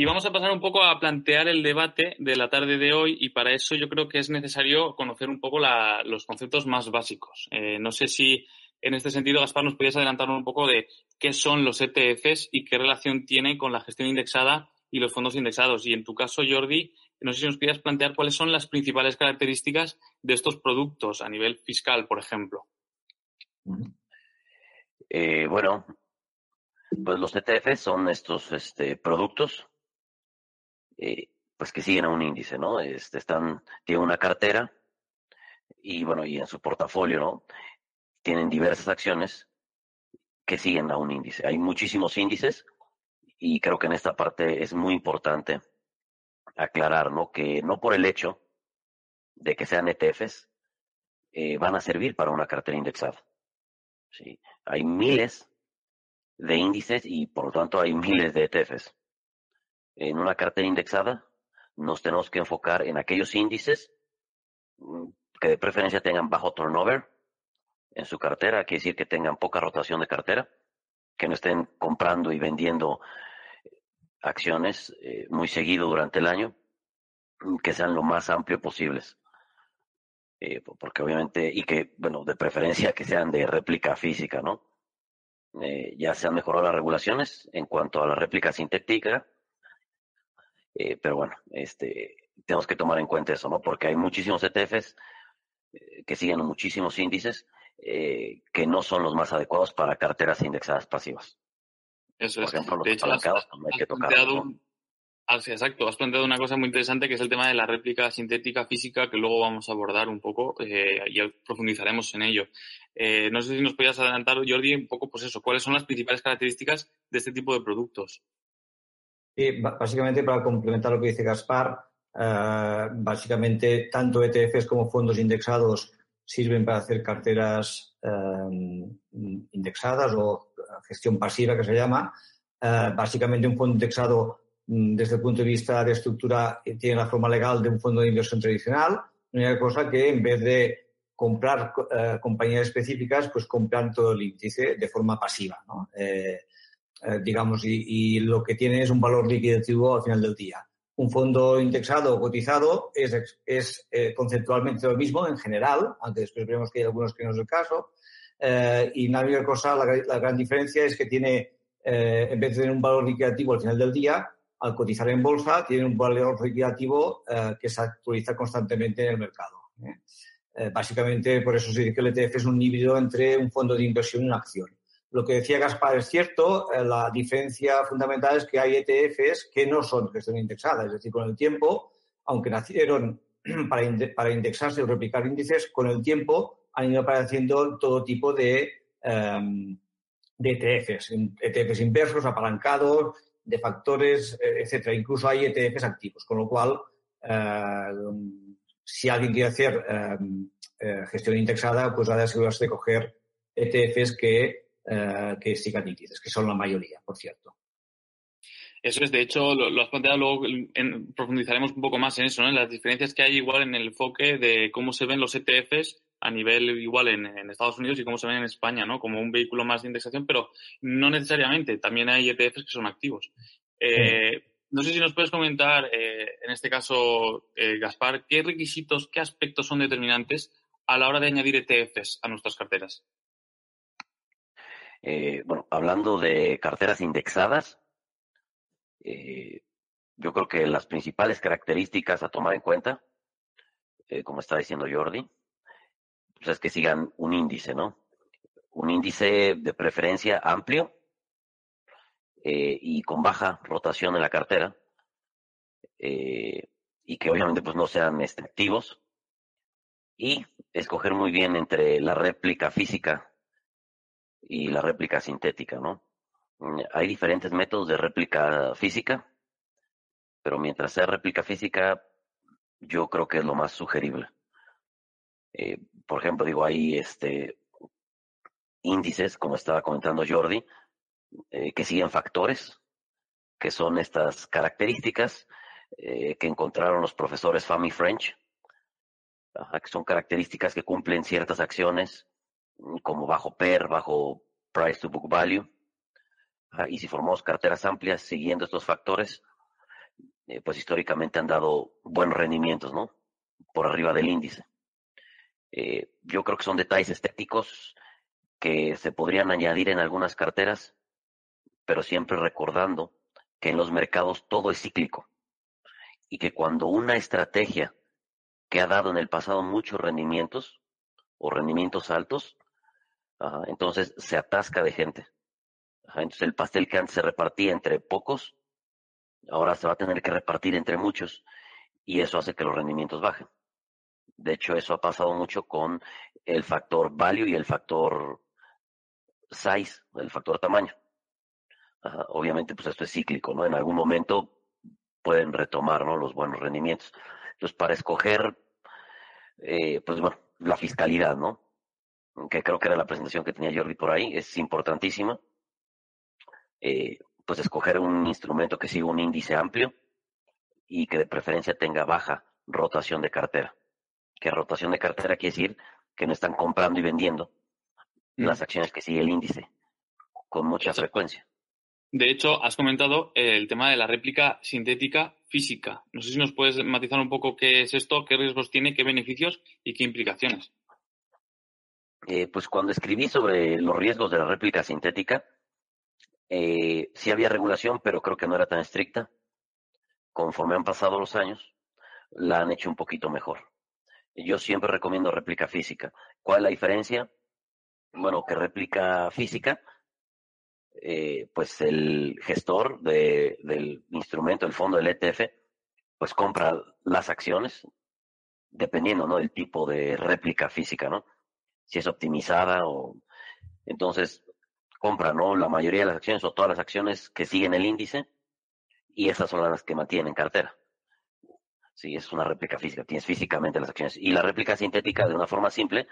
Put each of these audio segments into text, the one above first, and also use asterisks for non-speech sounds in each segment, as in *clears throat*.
Y vamos a pasar un poco a plantear el debate de la tarde de hoy y para eso yo creo que es necesario conocer un poco los conceptos más básicos. Eh, no sé si en este sentido, Gaspar, nos podías adelantar un poco de qué son los ETFs y qué relación tienen con la gestión indexada y los fondos indexados. Y en tu caso, Jordi, no sé si nos podías plantear cuáles son las principales características de estos productos a nivel fiscal, por ejemplo. Eh, bueno, pues los ETFs son estos este, productos eh, pues que siguen a un índice, ¿no? Este, están, tienen una cartera y bueno, y en su portafolio, ¿no? Tienen diversas acciones que siguen a un índice. Hay muchísimos índices y creo que en esta parte es muy importante aclarar, ¿no? Que no por el hecho de que sean ETFs eh, van a servir para una cartera indexada. ¿sí? Hay miles de índices y por lo tanto hay miles de ETFs en una cartera indexada, nos tenemos que enfocar en aquellos índices mm, que de preferencia tengan bajo turnover en su cartera, quiere decir que tengan poca rotación de cartera, que no estén comprando y vendiendo acciones eh, muy seguido durante el año, mm, que sean lo más amplio posibles. Eh, porque obviamente, y que, bueno, de preferencia que sean de réplica física, ¿no? Eh, ya se han mejorado las regulaciones en cuanto a la réplica sintética, eh, pero bueno, este, tenemos que tomar en cuenta eso, ¿no? Porque hay muchísimos ETFs eh, que siguen muchísimos índices eh, que no son los más adecuados para carteras indexadas pasivas. Eso Por es. ejemplo, los de hecho, has, no hay que tocar. planteado ah, exacto, has planteado una cosa muy interesante que es el tema de la réplica sintética física que luego vamos a abordar un poco y profundizaremos en ello. No sé si nos podías adelantar, Jordi, un poco, pues eso, cuáles son las principales características de este tipo de productos. Sí, básicamente para complementar lo que dice Gaspar, eh, básicamente tanto ETFs como fondos indexados sirven para hacer carteras eh, indexadas o gestión pasiva que se llama. Eh, básicamente un fondo indexado mm, desde el punto de vista de estructura eh, tiene la forma legal de un fondo de inversión tradicional. Única cosa que en vez de comprar eh, compañías específicas, pues compran todo el índice de forma pasiva. Eh, eh, digamos, y, y lo que tiene es un valor liquidativo al final del día. Un fondo indexado o cotizado es, es eh, conceptualmente lo mismo en general, aunque después veremos que hay algunos que no es el caso. Eh, y la única cosa, la, la gran diferencia es que tiene, eh, en vez de tener un valor liquidativo al final del día, al cotizar en bolsa, tiene un valor liquidativo eh, que se actualiza constantemente en el mercado. básicamente, por eso se dice que el ETF es un híbrido entre un fondo de inversión y una acción. Lo que decía Gaspar es cierto, eh, la diferencia fundamental es que hay ETFs que no son gestión indexada, es decir, con el tiempo, aunque nacieron *clears throat* para, inde- para indexarse o replicar índices, con el tiempo han ido apareciendo todo tipo de, em, de ETFs, ETFs inversos, apalancados, de factores, eh, etcétera. Incluso hay ETFs activos, con lo cual, eh, si alguien quiere hacer em, eh, gestión indexada, pues ha de asegurarse de coger ETFs que, eh, que sigan índices, que son la mayoría, por cierto. Eso es, de hecho, lo, lo has planteado, luego en- profundizaremos un poco más en eso, ¿no? En las diferencias que hay igual en el enfoque de cómo se ven los ETFs a nivel igual en, en Estados Unidos y cómo se ven en España, ¿no? Como un vehículo más de indexación, pero no necesariamente. También hay ETFs que son activos. Eh, no sé si nos puedes comentar, eh, en este caso, eh, Gaspar, qué requisitos, qué aspectos son determinantes a la hora de añadir ETFs a nuestras carteras. Eh, bueno, hablando de carteras indexadas, eh, yo creo que las principales características a tomar en cuenta, eh, como está diciendo Jordi, pues es que sigan un índice, ¿no? Un índice de preferencia amplio y con baja rotación en la cartera y que obviamente pues no sean activos y escoger muy bien entre la réplica física y la réplica sintética, ¿no? Mm, hay diferentes métodos de réplica física, pero mientras sea réplica física, yo creo que es lo más sugerible. Eh, por ejemplo, digo, hay este índices, como estaba comentando Jordi, eh, que siguen factores, que son estas características eh, que encontraron los profesores Fami French, que son características que cumplen ciertas acciones como bajo PER, bajo Price to Book Value. y si formamos carteras amplias siguiendo estos factores, eh, pues históricamente han dado buenos rendimientos, ¿no? Por arriba del índice. Eh, yo creo que son detalles estéticos que se podrían añadir en algunas carteras, pero siempre recordando que en los mercados todo es cíclico y que cuando una estrategia que ha dado en el pasado muchos rendimientos o rendimientos altos, entonces se atasca de gente. entonces el pastel que antes se repartía entre pocos, ahora se va a tener que repartir entre muchos y eso hace que los rendimientos bajen. De hecho, eso ha pasado mucho con el factor value y el factor size, el factor tamaño. obviamente, pues esto es cíclico, ¿no? En algún momento pueden retomar, ¿no? Los buenos rendimientos. Entonces, para escoger, eh, pues bueno, la fiscalidad, ¿no? Que creo que era la presentación que tenía Jordi por ahí, es importantísima. Eh, pues escoger un instrumento que siga un índice amplio y que de preferencia tenga baja rotación de cartera. Que rotación de cartera quiere decir que no están comprando y vendiendo mm. las acciones que sigue el índice con mucha frecuencia. De hecho, has comentado el tema de la réplica sintética física. No sé si nos puedes matizar un poco qué es esto, qué riesgos tiene, qué beneficios y qué implicaciones. Eh, pues cuando escribí sobre los riesgos de la réplica sintética, eh, sí había regulación, pero creo que no era tan estricta. Conforme han pasado los años, la han hecho un poquito mejor. Yo siempre recomiendo réplica física. ¿Cuál es la diferencia? Bueno, que réplica física eh, pues el gestor del instrumento, el fondo del ETF, pues compra las acciones dependiendo ¿no? del tipo de réplica física, ¿no? Si es optimizada o... Entonces, compra, ¿no? La mayoría de las acciones o todas las acciones que siguen el índice y esas son las que mantienen en cartera. Si es una réplica física, tienes físicamente las acciones. Y la réplica sintética, de una forma simple,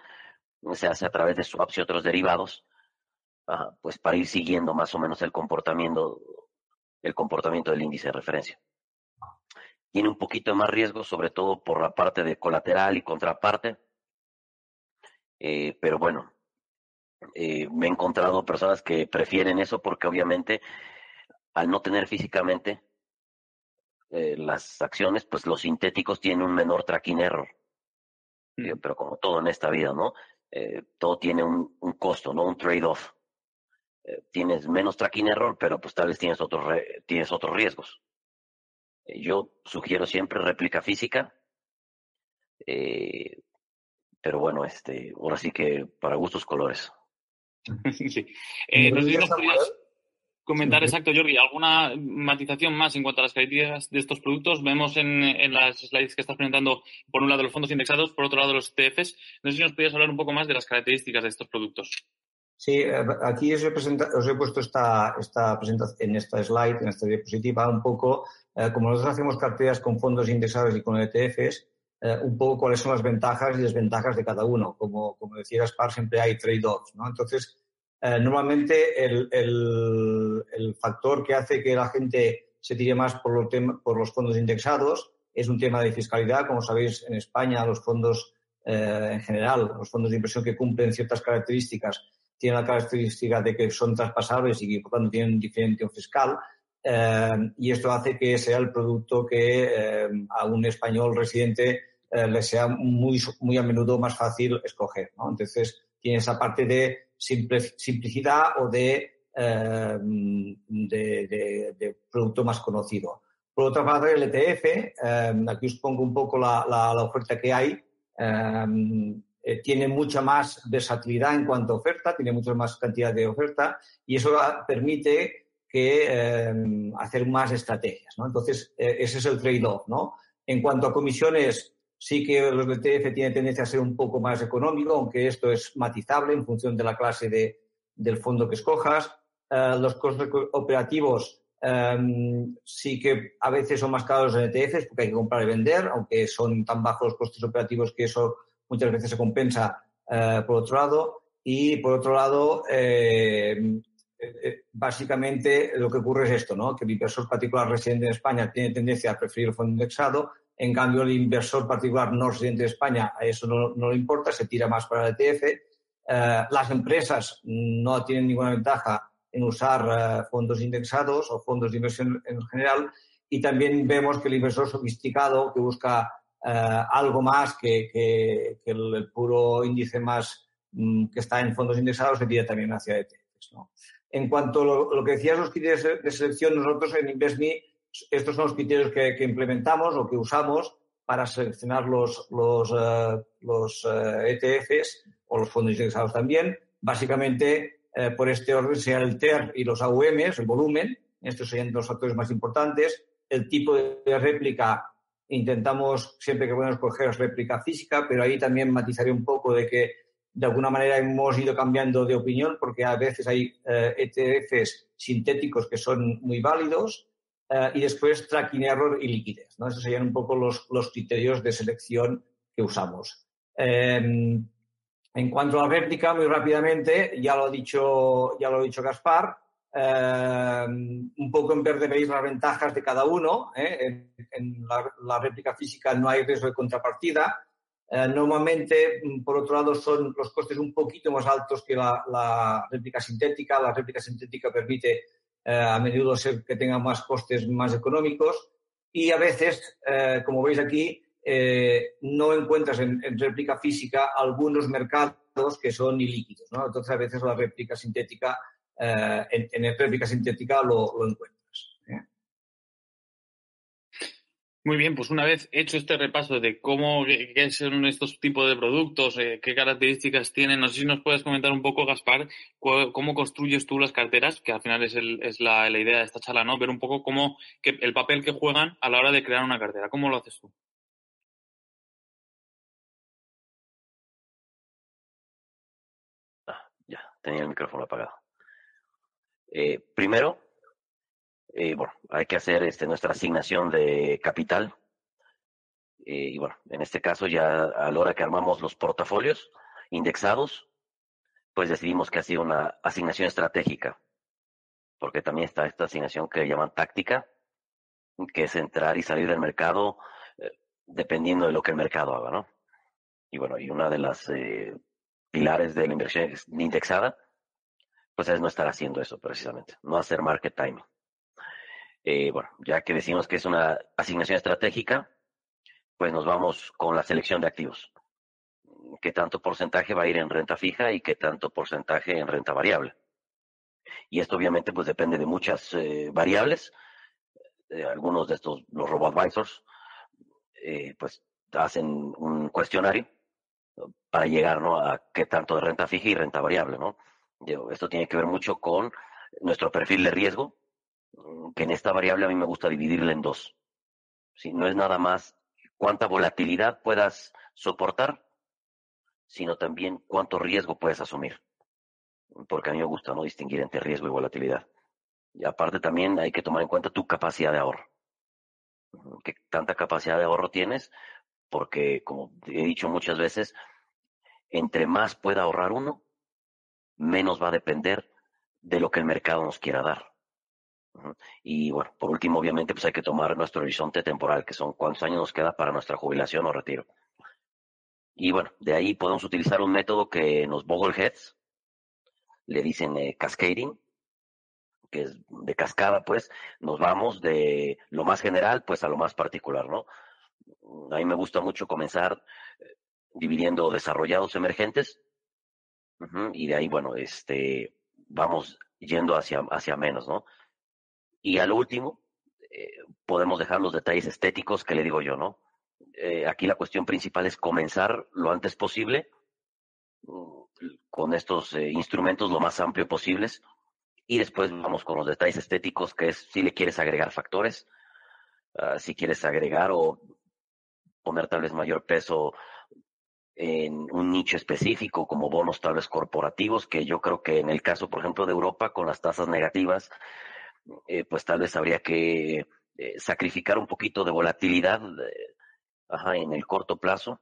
se hace a través de swaps y otros derivados pues para ir siguiendo más o menos el comportamiento, el comportamiento del índice de referencia. Tiene un poquito más riesgo, sobre todo por la parte de colateral y contraparte, eh, pero bueno, eh, me he encontrado personas que prefieren eso porque obviamente al no tener físicamente eh, las acciones, pues los sintéticos tienen un menor tracking error. Mm. pero como todo en esta vida, ¿no? todo tiene un, un costo, ¿no? Un trade-off. Tienes menos tracking error, pero pues tal vez tienes otros, tienes otros riesgos. Yo sugiero siempre réplica física, eh, pero bueno, este, ahora sí que para gustos colores. *laughs* sí. no sé si nos podrías comentar exacto, Jordi, alguna matización más en cuanto a las características de estos productos. Vemos en, en, las slides que estás presentando, por un lado, los fondos indexados, por otro lado, los ETFs. No sé si nos podrías hablar un poco más de las características de estos productos. Sí, eh, aquí os he, os he puesto esta, esta presentación, en esta slide, en esta diapositiva, un poco, eh, como nosotros hacemos carteras con fondos indexados y con ETFs, eh, un poco cuáles son las ventajas y desventajas de cada uno. Como, como decía Gaspar, siempre hay trade-offs, ¿no? Entonces, normalmente el, el, el, factor que hace que la gente se tire más por los, por los fondos indexados es un tema de fiscalidad. Como sabéis, en España los fondos, en general, los fondos de inversión que cumplen ciertas características tienen la característica de que son traspasables y por tanto tienen diferenciación fiscal. Eh, y esto hace que sea el producto que eh, a un español residente eh, le sea muy, muy a menudo más fácil escoger. Entonces, tiene esa parte de simplicidad o de, eh, de, producto más conocido. Por otra parte, el ETF, eh, aquí os pongo un poco la, la, oferta que hay, tiene mucha más versatilidad en cuanto a oferta, tiene mucha más cantidad de oferta y eso permite que hacer más estrategias. ¿no? Entonces, ese es el trade-off. ¿no? En cuanto a comisiones, Sí que los ETF tienen tendencia a ser un poco más económico, aunque esto es matizable en función de la clase de, del fondo que escojas. Eh, los costes operativos em, sí que a veces son más caros en ETFs porque hay que comprar y vender, aunque son tan bajos los costes operativos que eso muchas veces se compensa eh, por otro lado. Y por otro lado, eh, básicamente lo que ocurre es esto, ¿no? que el inversor particular residente en España tiene tendencia a preferir el fondo indexado en cambio, el inversor particular no residente de España, a eso no, le importa, se tira más para el ETF. Eh, las empresas no tienen ninguna ventaja en usar eh, fondos indexados o fondos de inversión en general. Y también vemos que el inversor sofisticado que busca eh, algo más que, el, puro índice más mm, que está en fondos indexados se tira también hacia ETFs. En cuanto a lo, que decías, los criterios de selección, nosotros en InvestMe estos son los criterios que, implementamos o que usamos para seleccionar los, los, ETFs eh, e o los fondos indexados también. Básicamente, eh, por este orden, sean el TER y los AUMs, el volumen. Estos serían los factores más importantes. El tipo de réplica, intentamos siempre que podemos coger réplica física, pero ahí también matizaré un poco de que de alguna manera hemos ido cambiando de opinión porque a veces hay ETFs eh, e sintéticos que son muy válidos eh, y después tracking error y liquidez. ¿no? Esos serían un poco los, los criterios de selección que usamos. Em, en cuanto a la réplica, muy rápidamente, ya lo ha dicho, ya lo ha dicho Gaspar, em, un poco en verde veis las ventajas de cada uno. ¿eh? En, la, réplica física no hay riesgo de contrapartida. Eh, normalmente, por otro lado, son los costes un poquito más altos que la, la réplica sintética. La réplica sintética permite eh, a menudo ser que tenga más costes más económicos y a veces, eh, como veis aquí, eh, no encuentras en, réplica física algunos mercados que son ilíquidos. ¿no? Entonces, a veces la réplica sintética, en, en, réplica sintética lo, lo encuentras. Muy bien, pues una vez hecho este repaso de cómo qué son estos tipos de productos, eh, qué características tienen, no sé si nos puedes comentar un poco, Gaspar, cómo construyes tú las carteras, que al final es, es la, idea de esta charla, ¿no? Ver un poco cómo el papel que juegan a la hora de crear una cartera. ¿Cómo lo haces tú? Ah, ya, tenía el micrófono apagado. Eh, primero, eh, bueno, hay que hacer este, nuestra asignación de capital. Eh, y bueno, en este caso ya a la hora que armamos los portafolios indexados, pues decidimos que ha sido una asignación estratégica, porque también está esta asignación que llaman táctica, que es entrar y salir del mercado eh, dependiendo de lo que el mercado haga, ¿no? Y bueno, y una de las pilares de la inversión indexada, pues es no estar haciendo eso precisamente, no hacer market timing. Eh, bueno, ya que decimos que es una asignación estratégica, pues nos vamos con la selección de activos. ¿Qué tanto porcentaje va a ir en renta fija y qué tanto porcentaje en renta variable? Y esto obviamente pues depende de muchas eh, variables. Eh, algunos de estos, los robo-advisors, pues hacen un cuestionario para llegar ¿no? a qué tanto de renta fija y renta variable. ¿no? Esto tiene que ver mucho con nuestro perfil de riesgo, que en esta variable a mí me gusta dividirla en dos. Si no es nada más cuánta volatilidad puedas soportar, sino también cuánto riesgo puedes asumir. Porque a mí me gusta no distinguir entre riesgo y volatilidad. Y aparte también hay que tomar en cuenta tu capacidad de ahorro. ¿Qué tanta capacidad de ahorro tienes? Porque, como he dicho muchas veces, entre más pueda ahorrar uno, menos va a depender de lo que el mercado nos quiera dar. Y bueno, por último, obviamente, pues hay que tomar nuestro horizonte temporal, que son cuántos años nos queda para nuestra jubilación o retiro. Y bueno, de ahí podemos utilizar un método que nos Bogleheads le dicen eh, cascading, que es de cascada, pues, nos vamos de lo más general, pues, a lo más particular, ¿no? A mí me gusta mucho comenzar eh, dividiendo desarrollados emergentes y de ahí, bueno, este, vamos yendo hacia, hacia menos, ¿no? Y al último, eh, podemos dejar los detalles estéticos que le digo yo, ¿no? Eh, aquí la cuestión principal es comenzar lo antes posible mm, con estos eh, instrumentos lo más amplio posibles y después vamos con los detalles estéticos, que es si le quieres agregar factores, ah, si quieres agregar o poner tal vez mayor peso en un nicho específico como bonos tal vez corporativos, que yo creo que en el caso, por ejemplo, de Europa, con las tasas negativas, eh, pues tal vez habría que eh, sacrificar un poquito de volatilidad eh, en el corto plazo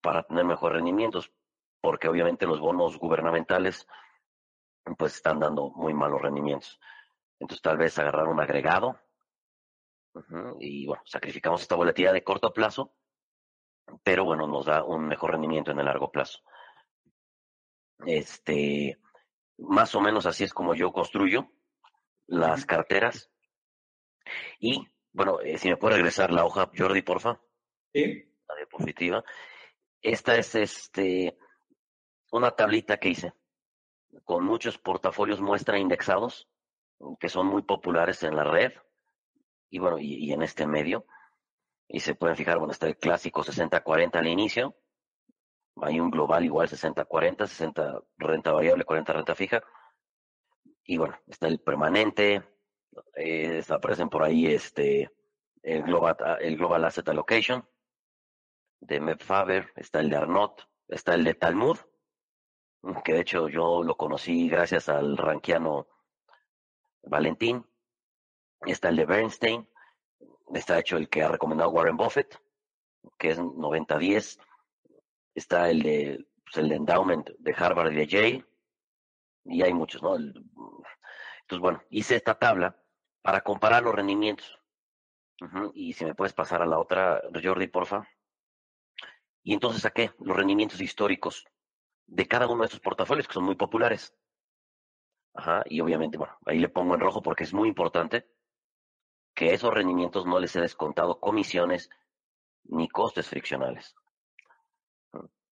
para tener mejores rendimientos, porque obviamente los bonos gubernamentales pues están dando muy malos rendimientos. Entonces tal vez agarrar un agregado y bueno, sacrificamos esta volatilidad de corto plazo pero bueno, nos da un mejor rendimiento en el largo plazo. Este, más o menos así es como yo construyo las carteras. Y, bueno, eh, si me puede regresar la hoja, Jordi, porfa. Sí. La diapositiva. Esta es este una tablita que hice con muchos portafolios muestra indexados que son muy populares en la red y bueno, y en este medio. Y se pueden fijar, bueno, está el clásico 60-40 al inicio. Hay un global igual 60-40, 60 renta variable, 40 renta fija. Y bueno, está el permanente. Eh, aparecen por ahí este el global, el global Asset Allocation de Meb Faber, está el de Arnott, está el de Talmud, que de hecho yo lo conocí gracias al ranquiano Valentín. Está el de Bernstein, está hecho el que ha recomendado Warren Buffett, que es 90-10. Está el de, pues, el Endowment de Harvard y de Yale. Y hay muchos, ¿no? entonces, bueno, hice esta tabla para comparar los rendimientos. Y si me puedes pasar a la otra, Jordi, porfa. Y entonces saqué los rendimientos históricos de cada uno de esos portafolios que son muy populares. Ajá, y obviamente, bueno, ahí le pongo en rojo porque es muy importante que esos rendimientos no les he descontado comisiones ni costes friccionales.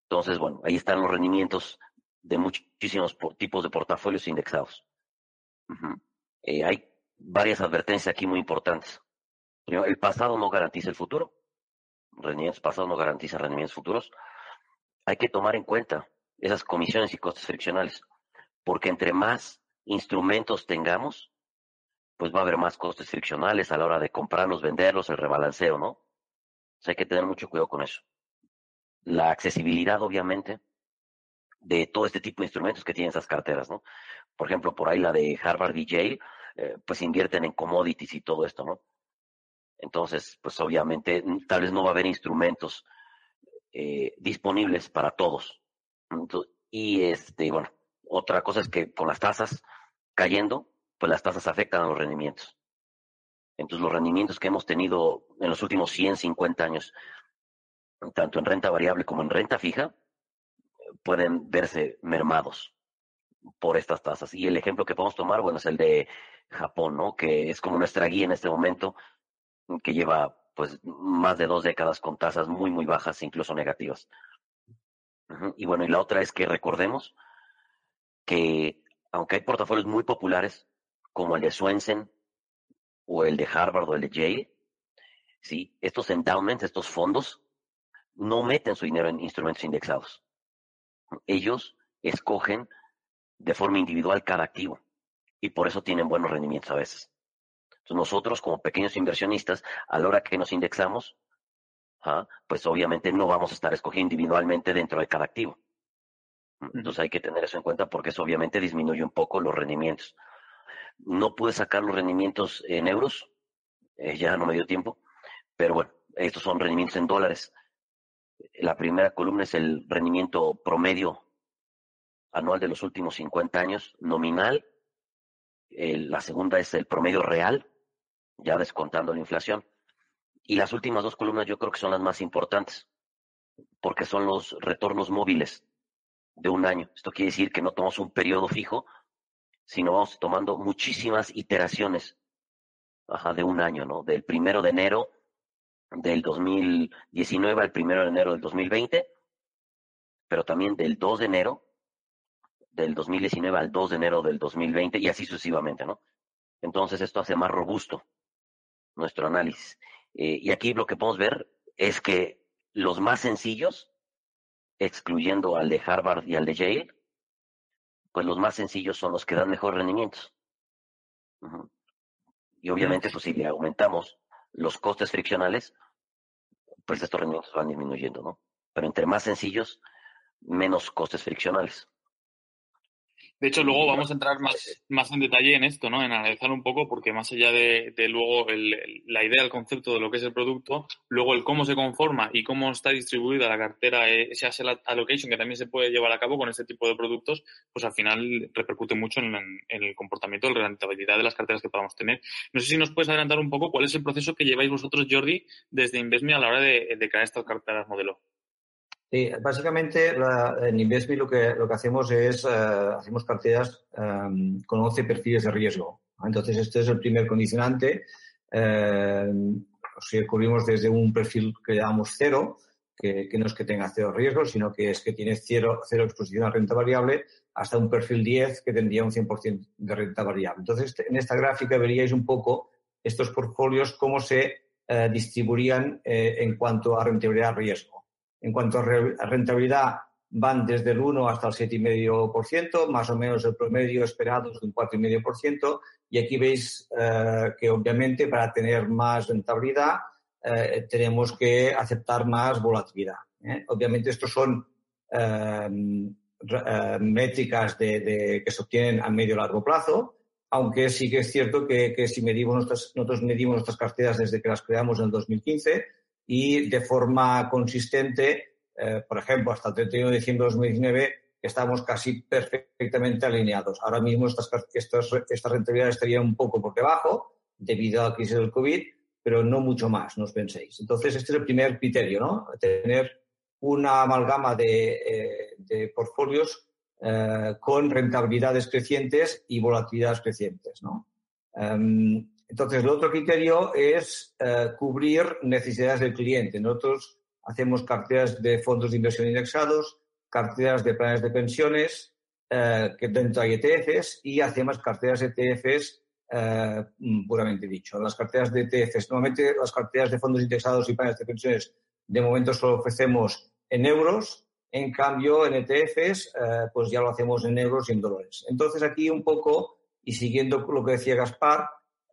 Entonces, bueno, ahí están los rendimientos de muchísimos tipos de portafolios indexados. Eh, hay varias advertencias aquí muy importantes. El pasado no garantiza el futuro. Rendimientos pasados no garantizan rendimientos futuros. Hay que tomar en cuenta esas comisiones y costes friccionales, porque entre más instrumentos tengamos, pues va a haber más costes friccionales a la hora de comprarlos, venderlos, el rebalanceo, ¿no? hay que tener mucho cuidado con eso. La accesibilidad, obviamente, de todo este tipo de instrumentos que tienen esas carteras, ¿no? Por ejemplo, por ahí la de Harvard y Yale, eh, pues invierten en commodities y todo esto, ¿no? Entonces, pues obviamente, tal vez no va a haber instrumentos eh, disponibles para todos. y este, bueno, otra cosa es que con las tasas cayendo, pues las tasas afectan a los rendimientos. Entonces, los rendimientos que hemos tenido en los últimos 100, 50 años, tanto en renta variable como en renta fija, pueden verse mermados por estas tasas. Y el ejemplo que podemos tomar, bueno, es el de Japón, ¿no? Que es como nuestra guía en este momento, que lleva pues más de dos décadas con tasas muy, muy bajas, incluso negativas. Y bueno, y la otra es que recordemos que aunque hay portafolios muy populares, como el de Swensen o el de Harvard o el de Yale, ¿sí? estos endowments, estos fondos, no meten su dinero en instrumentos indexados. Ellos escogen de forma individual cada activo y por eso tienen buenos rendimientos a veces. Entonces nosotros como pequeños inversionistas, a la hora que nos indexamos, ¿ah? pues obviamente no vamos a estar escogiendo individualmente dentro de cada activo. Entonces hay que tener eso en cuenta porque eso obviamente disminuye un poco los rendimientos. No pude sacar los rendimientos en euros, eh, ya no me dio tiempo, pero bueno, estos son rendimientos en dólares. La primera columna es el rendimiento promedio anual de los últimos 50 años, nominal. la segunda es el promedio real, ya descontando la inflación. Y las últimas dos columnas yo creo que son las más importantes, porque son los retornos móviles de un año. Esto quiere decir que no tomamos un periodo fijo, sino vamos tomando muchísimas iteraciones de un año, ¿no? Del primero de enero del 2019 al primero de enero del 2020, pero también del 2 de enero del 2019 al 2 de enero del 2020 y así sucesivamente, ¿no? Entonces esto hace más robusto nuestro análisis. Eh, y aquí lo que podemos ver es que los más sencillos, excluyendo al de Harvard y al de Yale, pues los más sencillos son los que dan mejores rendimientos. Y obviamente, pues si le aumentamos los costes friccionales, pues estos rendimientos van disminuyendo, ¿no? Pero entre más sencillos, menos costes friccionales. De hecho, luego vamos a entrar más, más en detalle en esto, ¿no? En analizar un poco, porque más allá de, luego la idea, el concepto de lo que es el producto, luego el cómo se conforma y cómo está distribuida la cartera, eh, ese asset allocation que también se puede llevar a cabo con este tipo de productos, pues al final repercute mucho en, el comportamiento, en la rentabilidad de las carteras que podamos tener. No sé si nos puedes adelantar un poco cuál es el proceso que lleváis vosotros, Jordi, desde Investme a la hora de, de crear estas carteras modelo. Básicamente en Investme lo que, lo que hacemos es, eh, hacemos carteras em, con 11 perfiles de riesgo. Entonces, este es el primer condicionante. Eh, o cubrimos desde un perfil que llamamos cero, que, no es que tenga cero riesgo, sino que es que tiene cero, cero exposición a renta variable, hasta un perfil 10 que tendría un 100% de renta variable. Entonces, en esta gráfica veríais un poco estos portfolios, cómo se eh, distribuirían en cuanto a rentabilidad riesgo. En cuanto a rentabilidad, van desde el 1 hasta el 7,5%, más o menos el promedio esperado es de un 4,5%. Y aquí veis eh, que obviamente para tener más rentabilidad eh, tenemos que aceptar más volatilidad. ¿eh? Obviamente estos son métricas de, que se obtienen a medio y largo plazo, aunque sí que es cierto que, que si medimos nuestras, nosotros medimos nuestras carteras desde que las creamos en el 2015, y de forma consistente, eh, por ejemplo, hasta el 31 de diciembre de 2019 estamos casi perfectamente alineados. Ahora mismo estas, estas, estas rentabilidades estarían un poco por debajo debido a la crisis del COVID, pero no mucho más, no os penséis. Entonces, este es el primer criterio, ¿no? Tener una amalgama de, eh, portfolios eh, con rentabilidades crecientes y volatilidades crecientes, ¿no? Em, entonces, el otro criterio es eh, cubrir necesidades del cliente. Nosotros hacemos carteras de fondos de inversión indexados, carteras de planes de pensiones, eh, que dentro hay ETFs, y hacemos carteras ETFs eh, puramente dicho. Las carteras de ETFs, normalmente las carteras de fondos indexados y planes de pensiones, de momento solo ofrecemos en euros. En cambio, en ETFs, pues ya lo hacemos en euros y en dólares. Entonces, aquí un poco, y siguiendo lo que decía Gaspar,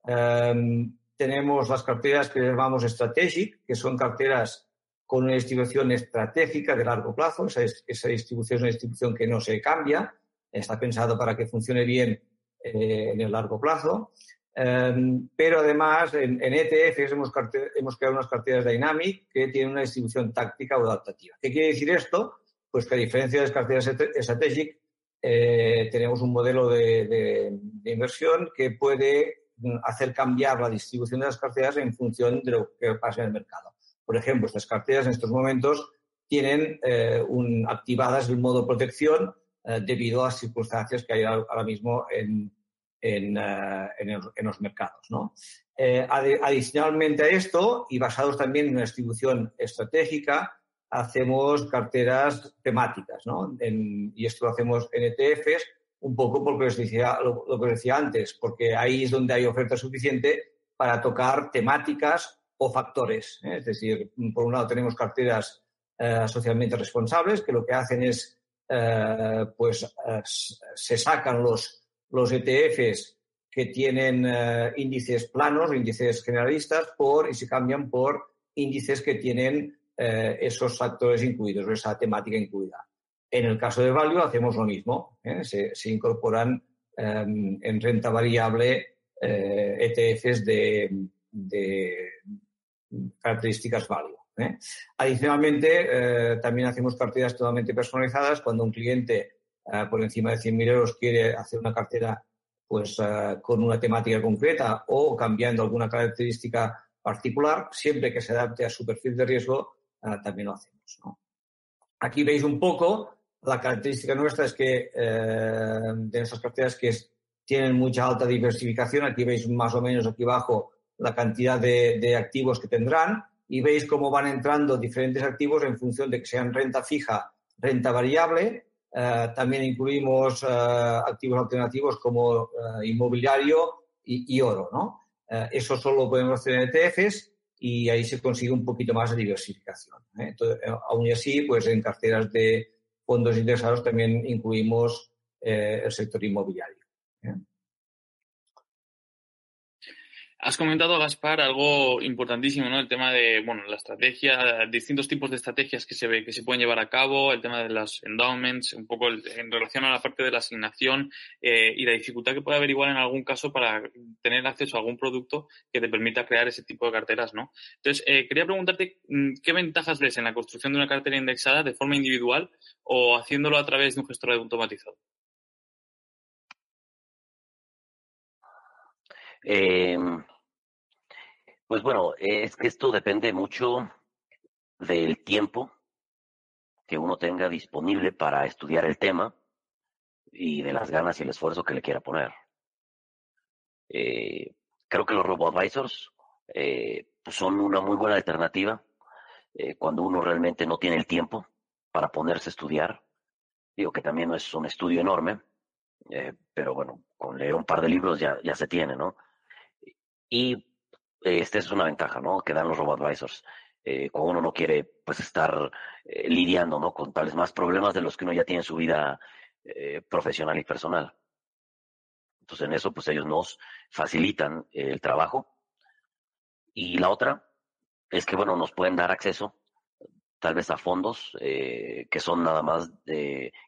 Em, tenemos las carteras que llamamos strategic, que son carteras con una distribución estratégica de largo plazo. Esa, esa distribución es una distribución que no se cambia, está pensado para que funcione bien eh, en el largo plazo. Em, pero además en, en ETFs hemos, hemos, creado unas carteras Dynamic que tienen una distribución táctica o adaptativa. ¿Qué quiere decir esto? Pues que a diferencia de las carteras Strategic, eh, tenemos un modelo de, de, inversión que puede hacer cambiar la distribución de las carteras en función de lo que pasa en el mercado. Por ejemplo, estas carteras en estos momentos tienen eh, un, activadas el modo protección eh, debido a circunstancias que hay ahora mismo en, en, eh, en, los mercados. ¿no? adicionalmente a esto, y basados también en una distribución estratégica, hacemos carteras temáticas. ¿no? y esto lo hacemos en ETFs un poco porque os decía, lo, que os decía antes, porque ahí es donde hay oferta suficiente para tocar temáticas o factores. ¿eh? Es decir, por un lado tenemos carteras eh, socialmente responsables que lo que hacen es, eh, pues, se sacan los, los ETFs que tienen índices planos, índices generalistas, por, y se cambian por índices que tienen esos factores incluidos, esa temática incluida. En el caso de Value hacemos lo mismo. ¿eh? Se, incorporan em, en renta variable ETFs eh, de, características Value. ¿eh? Adicionalmente, también hacemos carteras totalmente personalizadas. Cuando un cliente por encima de 100.000 euros quiere hacer una cartera pues, con una temática concreta o cambiando alguna característica particular, siempre que se adapte a su perfil de riesgo, también lo hacemos. Aquí veis un poco la característica nuestra es que eh, de nuestras carteras que tienen mucha alta diversificación, aquí veis más o menos aquí abajo la cantidad de, activos que tendrán y veis cómo van entrando diferentes activos en función de que sean renta fija, renta variable también incluimos activos alternativos como inmobiliario y, oro, ¿no? eso solo lo podemos hacer en ETFs y ahí se consigue un poquito más de diversificación. Entonces, aún así, pues en carteras de fondos indexados también incluimos el sector inmobiliario. Has comentado, Gaspar, algo importantísimo, ¿no? El tema de, bueno, la estrategia, distintos tipos de estrategias que se ve, que se pueden llevar a cabo, el tema de las endowments, un poco en relación a la parte de la asignación eh, y la dificultad que puede haber igual en algún caso para tener acceso a algún producto que te permita crear ese tipo de carteras, ¿no? Entonces, eh, quería preguntarte mm, qué ventajas ves en la construcción de una cartera indexada de forma individual o haciéndolo a través de un gestor automatizado. Eh, pues bueno, es que esto depende mucho del tiempo que uno tenga disponible para estudiar el tema y de las ganas y el esfuerzo que le quiera poner. Eh, creo que los robo-advisors eh, pues son una muy buena alternativa eh, cuando uno realmente no tiene el tiempo para ponerse a estudiar. Digo que también no es un estudio enorme, pero bueno, con leer un par de libros ya, ya se tiene, ¿no? Y esta es una ventaja, ¿no? Que dan los robo-advisors. Eh, cuando uno no quiere, pues, estar eh, lidiando, ¿no? Con tales más problemas de los que uno ya tiene en su vida eh, profesional y personal. Entonces, en eso, pues, ellos nos facilitan el trabajo. Y la otra es que, bueno, nos pueden dar acceso tal vez a fondos que son nada más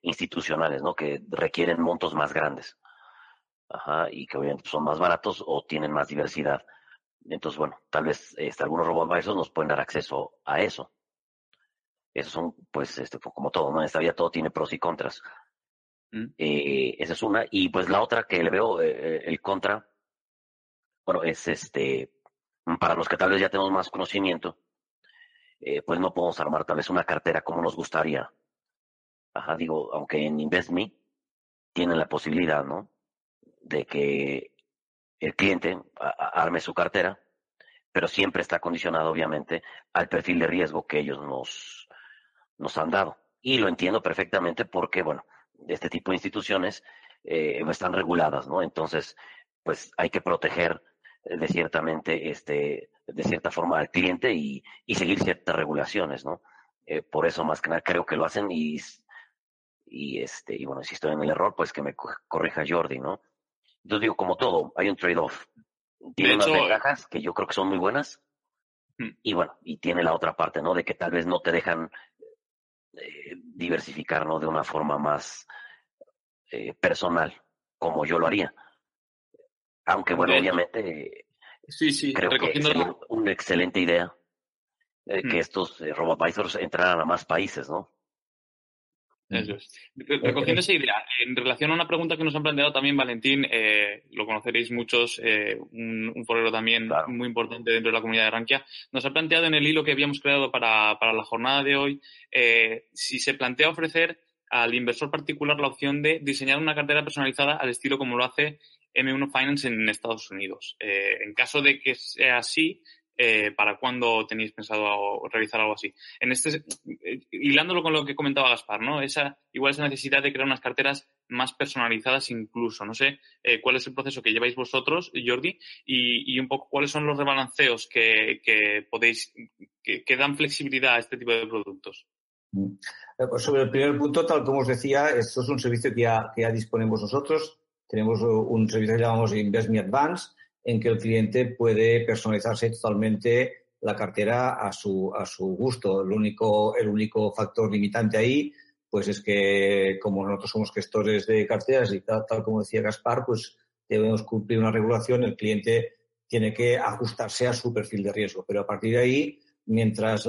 institucionales, ¿no? Que requieren montos más grandes. Ajá, y que obviamente son más baratos o tienen más diversidad. Entonces, bueno, tal vez este, algunos robots maestros nos pueden dar acceso a eso. Esos son, pues, este, pues, como todo, ¿no? En esta vida todo tiene pros y contras. Mm. Eh, esa es una. Y pues la otra que le veo, eh, eh, el contra, bueno, es este, para los que tal vez ya tenemos más conocimiento, pues no podemos armar tal vez una cartera como nos gustaría. Ajá, digo, aunque en InvestMe tienen la posibilidad, ¿no? de que el cliente arme su cartera, pero siempre está condicionado, obviamente, al perfil de riesgo que ellos nos, nos han dado. Y lo entiendo perfectamente porque, bueno, este tipo de instituciones eh, están reguladas, ¿no? Entonces, pues hay que proteger eh, de ciertamente, este, de cierta forma al cliente y, y seguir ciertas regulaciones, ¿no? Eh, por eso más que nada creo que lo hacen y, y este, y bueno, si estoy en el error, pues que me corrija Jordi, ¿no? Yo digo, como todo, hay un trade-off. Tiene unas ventajas que yo creo que son muy buenas. Hmm. Y bueno, y tiene la otra parte, ¿no? De que tal vez no te dejan eh, diversificar, ¿no? De una forma más eh, personal, como yo lo haría. Aunque bueno, obviamente sí, sí, creo que es una excelente idea eh, que hmm. estos eh, robo-advisors entraran a más países, ¿no? Eso es. Recogiendo esa idea, en relación a una pregunta que nos han planteado también Valentín, eh, lo conoceréis muchos, eh, un, un, forero también muy importante dentro de la comunidad de Rankia, nos ha planteado en el hilo que habíamos creado para, para la jornada de hoy, eh, si se plantea ofrecer al inversor particular la opción de diseñar una cartera personalizada al estilo como lo hace M1 Finance en Estados Unidos. en caso de que sea así, eh, para cuándo tenéis pensado realizar algo así. En este, eh, hilándolo con lo que comentaba Gaspar, ¿no? Esa, igual esa necesidad de crear unas carteras más personalizadas incluso. No sé eh, cuál es el proceso que lleváis vosotros, Jordi, y, un poco cuáles son los rebalanceos que, podéis, que, dan flexibilidad a este tipo de productos. Mm. Pues sobre el primer punto, tal como os decía, esto es un servicio que ya, que ya disponemos nosotros. Tenemos un servicio que llamamos Invest Me Advance, en que el cliente puede personalizarse totalmente la cartera a su, a su gusto. El único, el único factor limitante ahí, pues es que como nosotros somos gestores de carteras y tal, como decía Gaspar, pues debemos cumplir una regulación, el cliente tiene que ajustarse a su perfil de riesgo. Pero a partir de ahí, mientras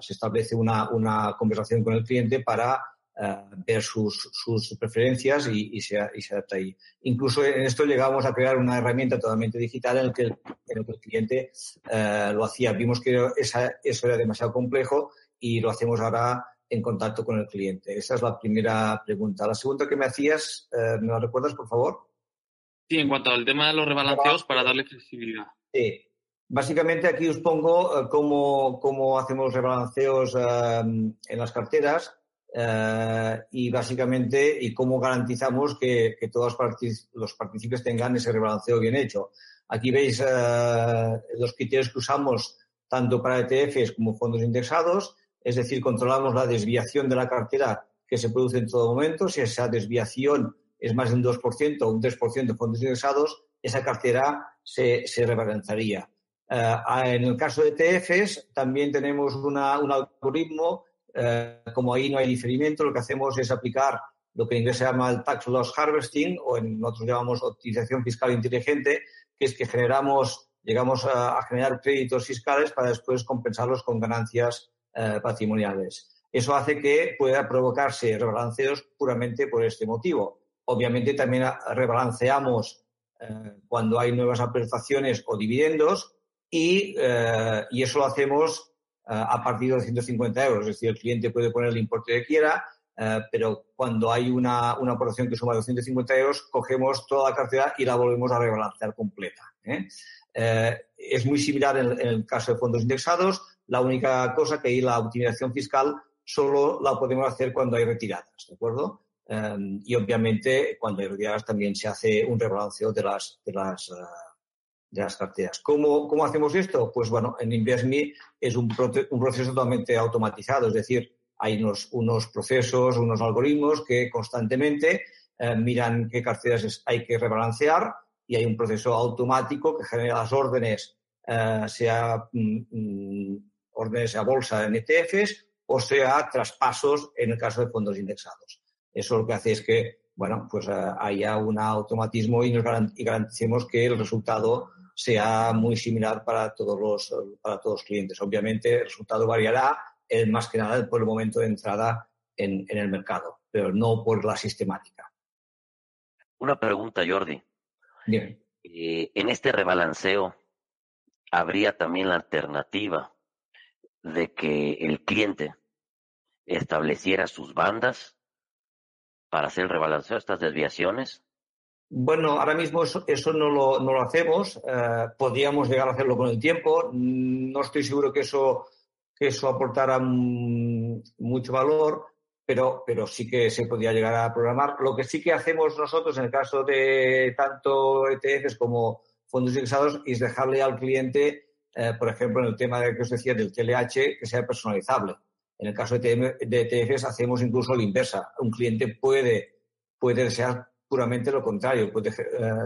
se establece una, una conversación con el cliente para eh, ver sus, sus preferencias y, se, y, se, adapta ahí. Incluso en esto llegamos a crear una herramienta totalmente digital en la que el, en el, que el cliente eh, lo hacía. Vimos que esa, eso era demasiado complejo y lo hacemos ahora en contacto con el cliente. Esa es la primera pregunta. La segunda que me hacías, eh, ¿me la recuerdas, por favor? Sí, en cuanto al tema de los rebalanceos para darle flexibilidad. Sí. Básicamente aquí os pongo cómo, cómo hacemos rebalanceos en las carteras eh, y básicamente y cómo garantizamos que, todos los partícipes tengan ese rebalanceo bien hecho. Aquí veis eh, los criterios que usamos tanto para ETFs como fondos indexados, es decir, controlamos la desviación de la cartera que se produce en todo momento. Si esa desviación es más de un 2% o un 3% de fondos indexados, esa cartera se, se rebalanzaría. Eh, en el caso de ETFs, también tenemos un algoritmo eh, como ahí no hay diferimiento, lo que hacemos es aplicar lo que en inglés se llama el tax loss harvesting o en nosotros llamamos optimización fiscal inteligente, que es que generamos, llegamos a, generar créditos fiscales para después compensarlos con ganancias eh, patrimoniales. Eso hace que pueda provocarse rebalanceos puramente por este motivo. Obviamente también rebalanceamos eh, cuando hay nuevas aportaciones o dividendos y, y eso lo hacemos eh, a partir de 150 euros. Es decir, el cliente puede poner el importe que quiera, eh, pero cuando hay una, una aportación que suma 250 euros, cogemos toda la cartera y la volvemos a rebalancear completa. ¿eh? es muy similar en, el caso de fondos indexados. La única cosa que ahí la optimización fiscal solo la podemos hacer cuando hay retiradas, ¿de acuerdo? y obviamente cuando hay retiradas también se hace un rebalanceo de las, de las de las carteras. ¿Cómo, ¿Cómo, hacemos esto? Pues bueno, en InvestMe es un, proceso totalmente automatizado, es decir, hay unos, unos procesos, unos algoritmos que constantemente eh, miran qué carteras hay que rebalancear y hay un proceso automático que genera las órdenes, eh, sea mm, mm, órdenes a bolsa en ETFs o sea traspasos en el caso de fondos indexados. Eso lo que hace es que, bueno, pues eh, haya un automatismo y, nos y garanticemos que el resultado sea muy similar para todos los, para todos los clientes. Obviamente el resultado variará más que nada por el momento de entrada en, el mercado, pero no por la sistemática. Una pregunta, Jordi. Bien. Eh, en este rebalanceo, ¿habría también la alternativa de que el cliente estableciera sus bandas para hacer el rebalanceo, estas desviaciones? Bueno, ahora mismo eso, no, lo, no, lo, hacemos. Eh, podríamos llegar a hacerlo con el tiempo. No estoy seguro que eso, que aportara mucho valor, pero, sí que se podría llegar a programar. Lo que sí que hacemos nosotros en el caso de tanto ETFs como fondos indexados es dejarle al cliente, eh, por ejemplo, en el tema de que os decía del TLH, que sea personalizable. En el caso de ETFs hacemos incluso la inversa. Un cliente puede, puede puramente lo contrario, puede eh,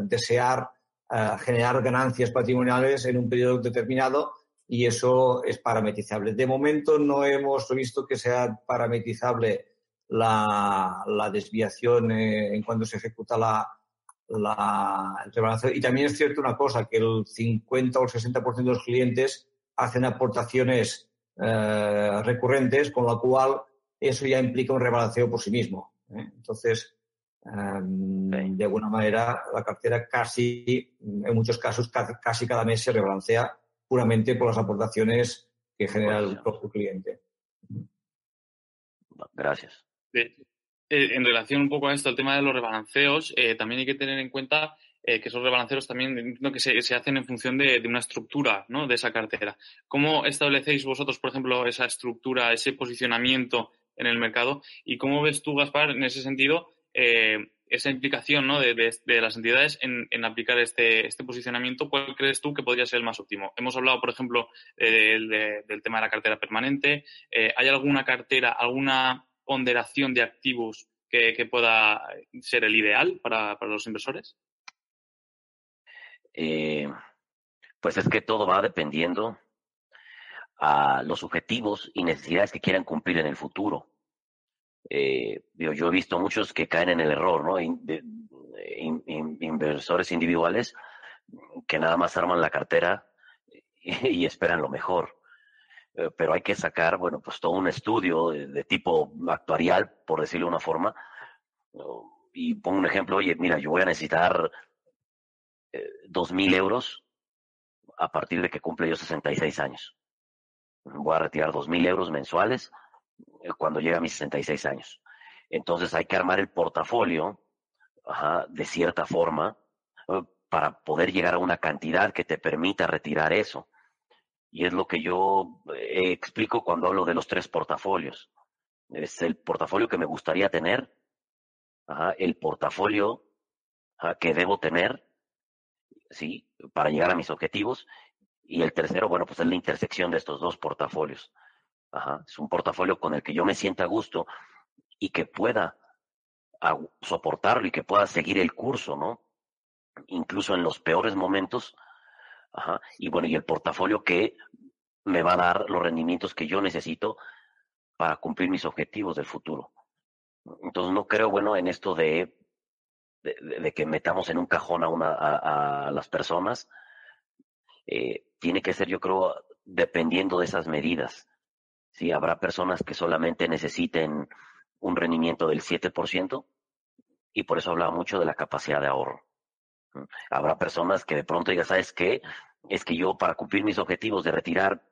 desear eh, generar ganancias patrimoniales en un periodo determinado y eso es parametrizable. De momento no hemos visto que sea parametrizable la, desviación eh, en cuando se ejecuta la, la Y también es cierto una cosa, que el 50 o el 60% de los clientes hacen aportaciones recurrentes, con lo cual eso ya implica un rebalanceo por sí mismo. Entonces, de alguna manera, la cartera casi, en muchos casos, casi cada mes se rebalancea puramente por las aportaciones que genera el propio cliente. Gracias. Eh, en relación un poco a esto, el tema de los rebalanceos, eh, también hay que tener en cuenta eh, que esos rebalanceos también que se, se, hacen en función de, de, una estructura ¿no? de esa cartera. ¿Cómo establecéis vosotros, por ejemplo, esa estructura, ese posicionamiento en el mercado? ¿Y cómo ves tú, Gaspar, en ese sentido, eh, esa implicación ¿no? de, las entidades en, aplicar este, este, posicionamiento, ¿cuál crees tú que podría ser el más óptimo? Hemos hablado, por ejemplo, del tema de la cartera permanente. Eh, ¿Hay alguna cartera, alguna ponderación de activos que, pueda ser el ideal para, los inversores? Eh, pues es que todo va dependiendo a los objetivos y necesidades que quieran cumplir en el futuro. Eh, yo, he visto muchos que caen en el error, ¿no? inversores individuales que nada más arman la cartera *laughs* y, esperan lo mejor. Eh, pero hay que sacar, bueno, pues todo un estudio de, tipo actuarial, por decirlo de una forma. Y pongo un ejemplo, oye, mira, yo voy a necesitar eh, dos mil euros a partir de que cumple yo 66 años. Voy a retirar dos mil euros mensuales eh, cuando llega a mis 66 años. Entonces hay que armar el portafolio de cierta forma eh, para poder llegar a una cantidad que te permita retirar eso. Y es lo que yo eh, explico cuando hablo de los tres portafolios. es el portafolio que me gustaría tener, el portafolio que debo tener, ¿sí? Para llegar a mis objetivos. Y el tercero, bueno, pues es la intersección de estos dos portafolios. Es un portafolio con el que yo me sienta a gusto y que pueda soportarlo y que pueda seguir el curso, ¿no? Incluso en los peores momentos. Y bueno, y el portafolio que me va a dar los rendimientos que yo necesito para cumplir mis objetivos del futuro. Entonces no creo, bueno, en esto de, de, que metamos en un cajón a, una, a, las personas. Eh, tiene que ser, yo creo, dependiendo de esas medidas. Sí, habrá personas que solamente necesiten un rendimiento del 7% y por eso hablaba mucho de la capacidad de ahorro. Habrá personas que de pronto digan, ¿sabes qué? Es que yo para cumplir mis objetivos de retirar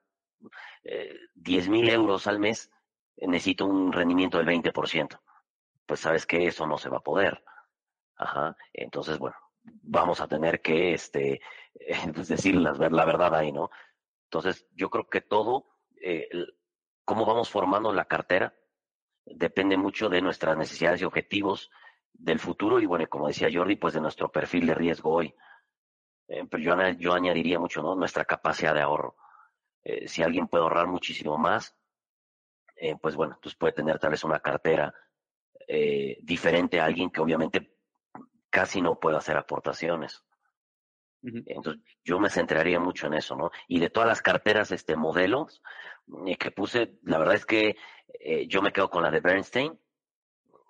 eh, 10 mil euros al mes, necesito un rendimiento del 20%. Pues sabes que eso no se va a poder. Ajá. Entonces, bueno, vamos a tener que este, *laughs* pues decir la, la, verdad ahí, ¿no? Entonces, yo creo que todo, eh, cómo vamos formando la cartera, depende mucho de nuestras necesidades y objetivos del futuro y, bueno, como decía Jordi, pues de nuestro perfil de riesgo hoy. Eh, pero yo, añadiría mucho, ¿no? Nuestra capacidad de ahorro. Eh, si alguien puede ahorrar muchísimo más, eh, pues bueno, entonces puede tener tal vez una cartera diferente a alguien que obviamente casi no puede hacer aportaciones. Entonces, yo me centraría mucho en eso, ¿no? Y de todas las carteras, este, modelos eh, que puse, la verdad es que yo me quedo con la de Bernstein.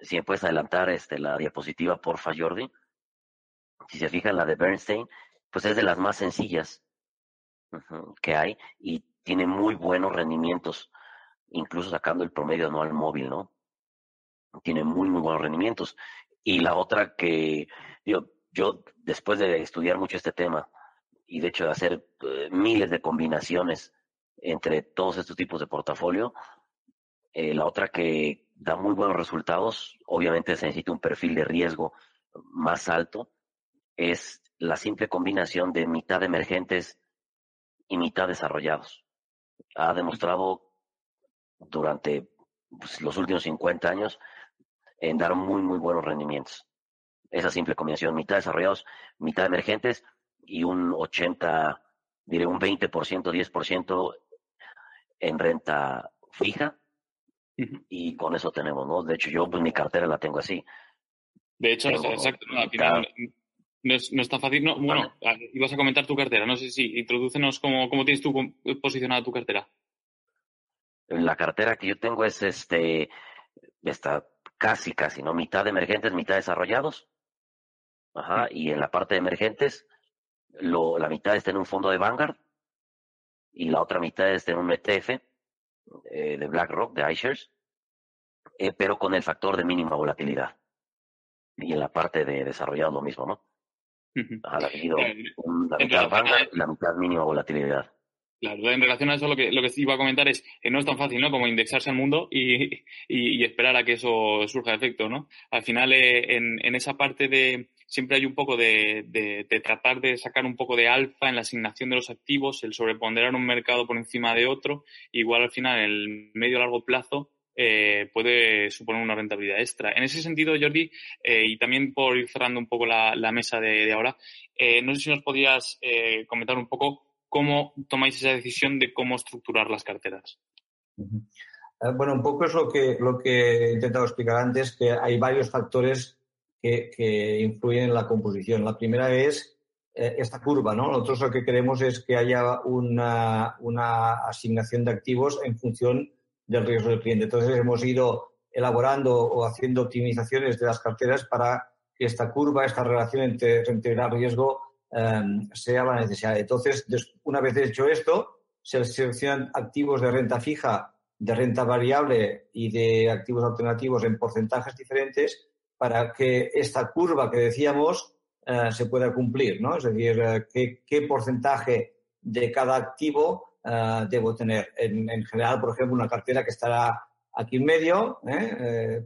Si me puedes adelantar este, la diapositiva, porfa, Jordi. Si se fijan, la de Bernstein, pues es de las más sencillas que hay y tiene muy buenos rendimientos incluso sacando el promedio anual móvil, ¿no? Tiene muy, muy buenos rendimientos. Y la otra que, yo, yo después de estudiar mucho este tema y de hecho de hacer eh, miles de combinaciones entre todos estos tipos de portafolio, eh, la otra que da muy buenos resultados, obviamente se necesita un perfil de riesgo más alto, es la simple combinación de mitad emergentes y mitad desarrollados. Ha demostrado durante pues, los últimos 50 años en dar muy, muy buenos rendimientos. Esa simple combinación, mitad desarrollados, mitad emergentes y un 80, diré un 20%, 10% en renta fija. Y con eso tenemos, ¿no? De hecho, yo pues mi cartera la tengo así. De hecho, exacto, no, no, es, no, está fácil. No, bueno, ibas a comentar tu cartera. No sé si introdúcenos cómo, cómo tienes tú posicionada tu cartera. La cartera que yo tengo es este, está casi, casi, ¿no? Mitad de emergentes, mitad desarrollados. Ajá, y en la parte de emergentes, lo, la mitad está en un fondo de Vanguard y la otra mitad está en un ETF eh, de BlackRock, de iShares, eh, pero con el factor de mínima volatilidad. Y en la parte de desarrollado lo mismo, ¿no? Ajá, la, la mitad Vanguard y la mitad mínima volatilidad. Claro, en relación a eso lo que, lo que iba a comentar es que no es tan fácil, ¿no? Como indexarse al mundo y, y, esperar a que eso surja efecto, ¿no? Al final, eh, en, en, esa parte de, siempre hay un poco de, de, tratar de sacar un poco de alfa en la asignación de los activos, el sobreponderar un mercado por encima de otro, igual al final, en el medio largo plazo, eh, puede suponer una rentabilidad extra. En ese sentido, Jordi, eh, y también por ir cerrando un poco la, la mesa de, ahora, eh, no sé si nos podrías eh, comentar un poco ¿Cómo tomáis esa decisión de cómo estructurar las carteras? Bueno, un poco es lo que, lo que he intentado explicar antes, que hay varios factores que, influyen en la composición. La primera es eh, esta curva, ¿no? Nosotros lo que queremos es que haya una, una asignación de activos en función del riesgo del cliente. Entonces hemos ido elaborando o haciendo optimizaciones de las carteras para que esta curva, esta relación entre rentabilidad riesgo Em, sea la necesidad. Entonces, una vez hecho esto, se seleccionan activos de renta fija, de renta variable y de activos alternativos en porcentajes diferentes para que esta curva que decíamos eh, se pueda cumplir, ¿no? Es decir, eh, qué, porcentaje de cada activo eh, debo tener. En, general, por ejemplo, una cartera que estará aquí en medio,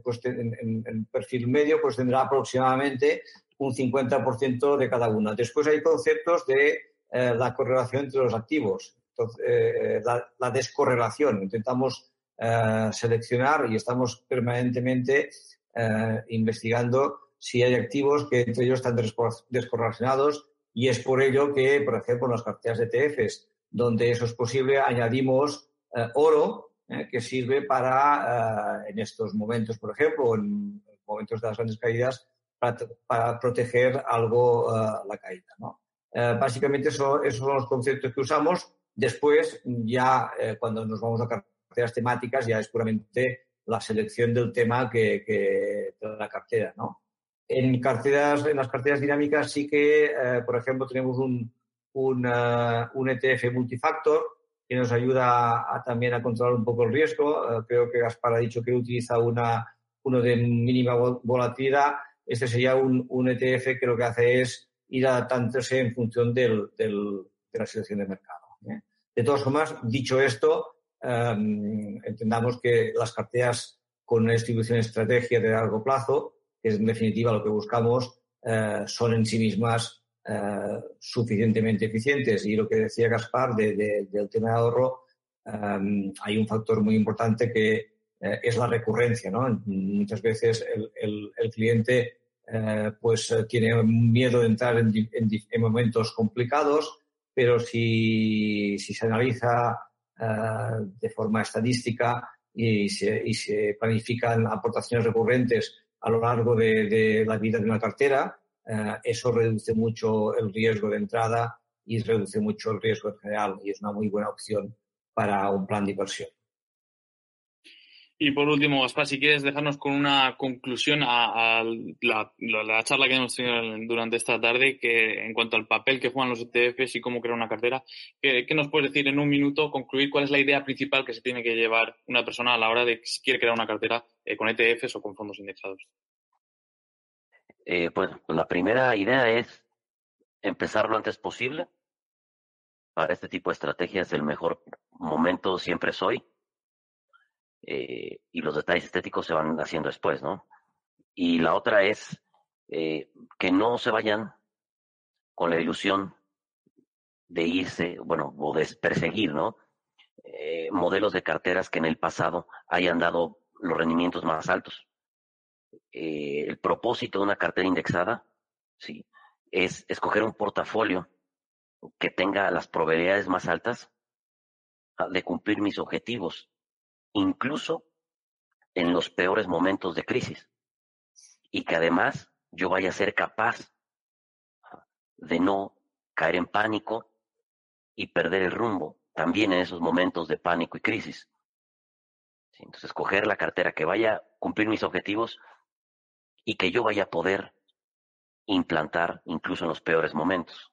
pues en, en, perfil medio, pues tendrá aproximadamente un 50% de cada una. Después hay conceptos de eh, la correlación entre los activos, Entonces, eh, la, descorrelación. Intentamos eh, seleccionar y estamos permanentemente eh, investigando si hay activos que entre ellos están descorrelacionados y es por ello que, por ejemplo, en las carteras de ETFs, donde eso es posible, añadimos oro, que sirve para, en estos momentos, por ejemplo, en momentos de las grandes caídas, para, proteger algo la caída. ¿no? básicamente eso, esos son los conceptos que usamos. Después, ya cuando nos vamos a carteras temáticas ya es puramente la selección del tema que, que de la cartera, ¿no? En carteras, en las carteras dinámicas sí que, eh, por ejemplo, tenemos un, un, uh, un, ETF multifactor que nos ayuda a, también a controlar un poco el riesgo. Uh, creo que Gaspar ha dicho que utiliza una, uno de mínima volatilidad. Este sería un, un ETF que lo que hace es ir adaptándose en función del, del, de la selección de mercado. ¿eh? De todas formas, dicho esto, Em, entendamos que las carteras con una distribución estrategia de largo plazo, que es en definitiva lo que buscamos, eh, son en sí mismas eh, suficientemente eficientes. Y lo que decía Gaspar del tema de ahorro, em, hay un factor muy importante que eh, es la recurrencia. ¿no? Muchas veces el, el, cliente pues tiene miedo de entrar en, en, momentos complicados, pero si, si se analiza eh, de forma estadística y se, y se, planifican aportaciones recurrentes a lo largo de, la vida de una cartera, eh, eso reduce mucho el riesgo de entrada y reduce mucho el riesgo en general y es una muy buena opción para un plan de inversión. Y por último, Gaspar, si quieres dejarnos con una conclusión a, la, charla que hemos tenido durante esta tarde, que en cuanto al papel que juegan los ETFs y cómo crear una cartera, ¿qué, nos puedes decir en un minuto, concluir cuál es la idea principal que se tiene que llevar una persona a la hora de si quiere crear una cartera eh, con ETFs o con fondos indexados? Eh, pues la primera idea es empezar lo antes posible. Para este tipo de estrategias el mejor momento siempre es hoy eh, y los detalles estéticos se van haciendo después, ¿no? Y la otra es eh, que no se vayan con la ilusión de irse, bueno, o de perseguir, ¿no? Eh, modelos de carteras que en el pasado hayan dado los rendimientos más altos. el propósito de una cartera indexada, sí, es escoger un portafolio que tenga las probabilidades más altas ah, de cumplir mis objetivos incluso en los peores momentos de crisis. Y que además yo vaya a ser capaz de no caer en pánico y perder el rumbo también en esos momentos de pánico y crisis. Entonces, escoger la cartera que vaya a cumplir mis objetivos y que yo vaya a poder implantar incluso en los peores momentos.